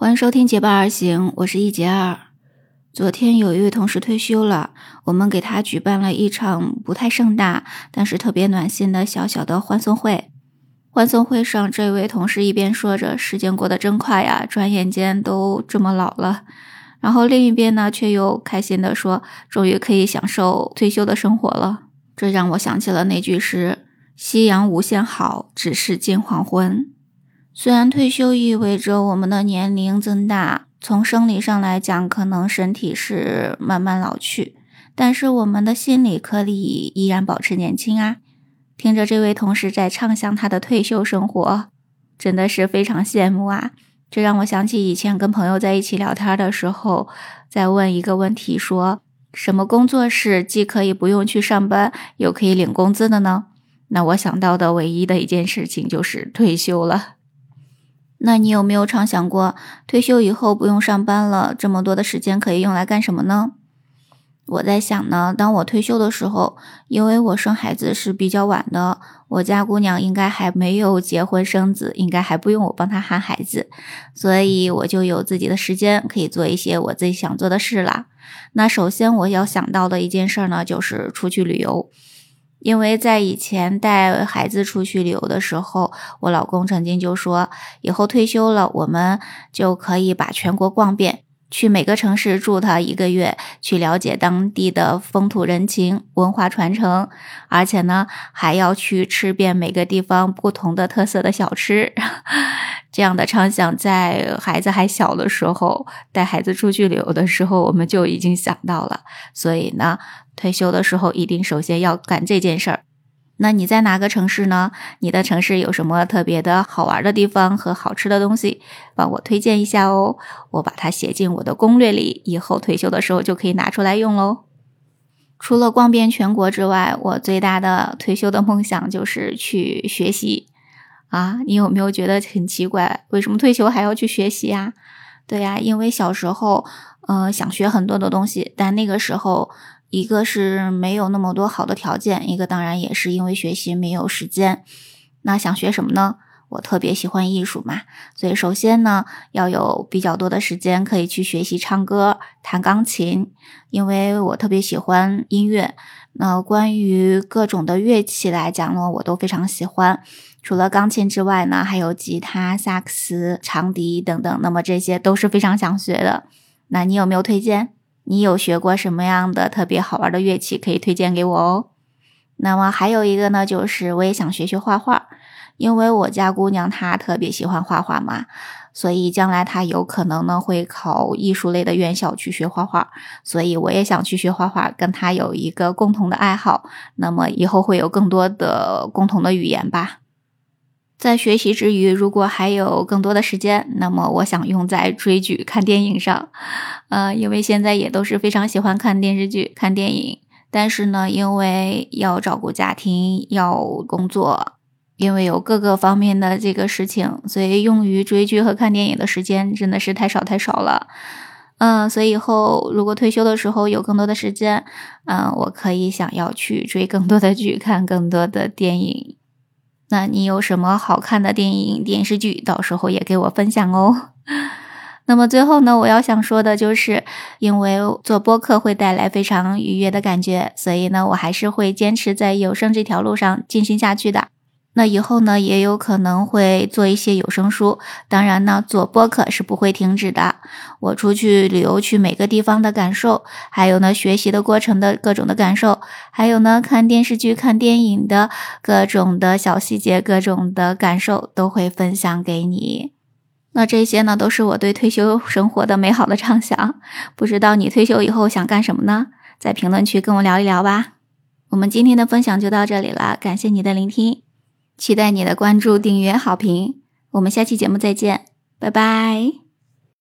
欢迎收听《结伴而行》，我是一杰二。昨天有一位同事退休了，我们给他举办了一场不太盛大，但是特别暖心的小小的欢送会。欢送会上，这位同事一边说着“时间过得真快呀，转眼间都这么老了”，然后另一边呢，却又开心的说：“终于可以享受退休的生活了。”这让我想起了那句诗：“夕阳无限好，只是近黄昏。”虽然退休意味着我们的年龄增大，从生理上来讲，可能身体是慢慢老去，但是我们的心理可以依然保持年轻啊！听着这位同事在畅想他的退休生活，真的是非常羡慕啊！这让我想起以前跟朋友在一起聊天的时候，在问一个问题：说什么工作是既可以不用去上班，又可以领工资的呢？那我想到的唯一的一件事情就是退休了。那你有没有常想过，退休以后不用上班了，这么多的时间可以用来干什么呢？我在想呢，当我退休的时候，因为我生孩子是比较晚的，我家姑娘应该还没有结婚生子，应该还不用我帮她喊孩子，所以我就有自己的时间可以做一些我自己想做的事啦。那首先我要想到的一件事呢，就是出去旅游。因为在以前带孩子出去旅游的时候，我老公曾经就说，以后退休了，我们就可以把全国逛遍，去每个城市住他一个月，去了解当地的风土人情、文化传承，而且呢，还要去吃遍每个地方不同的特色的小吃。这样的畅想，在孩子还小的时候，带孩子出去旅游的时候，我们就已经想到了。所以呢，退休的时候一定首先要干这件事儿。那你在哪个城市呢？你的城市有什么特别的好玩的地方和好吃的东西？帮我推荐一下哦，我把它写进我的攻略里，以后退休的时候就可以拿出来用喽。除了逛遍全国之外，我最大的退休的梦想就是去学习。啊，你有没有觉得很奇怪？为什么退休还要去学习呀？对呀，因为小时候，呃，想学很多的东西，但那个时候，一个是没有那么多好的条件，一个当然也是因为学习没有时间。那想学什么呢？我特别喜欢艺术嘛，所以首先呢，要有比较多的时间可以去学习唱歌、弹钢琴，因为我特别喜欢音乐。那关于各种的乐器来讲呢，我都非常喜欢。除了钢琴之外呢，还有吉他、萨克斯、长笛等等。那么这些都是非常想学的。那你有没有推荐？你有学过什么样的特别好玩的乐器可以推荐给我哦？那么还有一个呢，就是我也想学学画画，因为我家姑娘她特别喜欢画画嘛，所以将来她有可能呢会考艺术类的院校去学画画，所以我也想去学画画，跟她有一个共同的爱好。那么以后会有更多的共同的语言吧。在学习之余，如果还有更多的时间，那么我想用在追剧、看电影上。呃，因为现在也都是非常喜欢看电视剧、看电影，但是呢，因为要照顾家庭、要工作，因为有各个方面的这个事情，所以用于追剧和看电影的时间真的是太少太少了。嗯，所以以后如果退休的时候有更多的时间，嗯，我可以想要去追更多的剧，看更多的电影。那你有什么好看的电影、电视剧，到时候也给我分享哦。那么最后呢，我要想说的就是，因为做播客会带来非常愉悦的感觉，所以呢，我还是会坚持在有声这条路上进行下去的。那以后呢，也有可能会做一些有声书。当然呢，做播客是不会停止的。我出去旅游去每个地方的感受，还有呢，学习的过程的各种的感受，还有呢，看电视剧、看电影的各种的小细节、各种的感受，都会分享给你。那这些呢，都是我对退休生活的美好的畅想。不知道你退休以后想干什么呢？在评论区跟我聊一聊吧。我们今天的分享就到这里了，感谢你的聆听。期待你的关注、订阅、好评，我们下期节目再见，拜拜。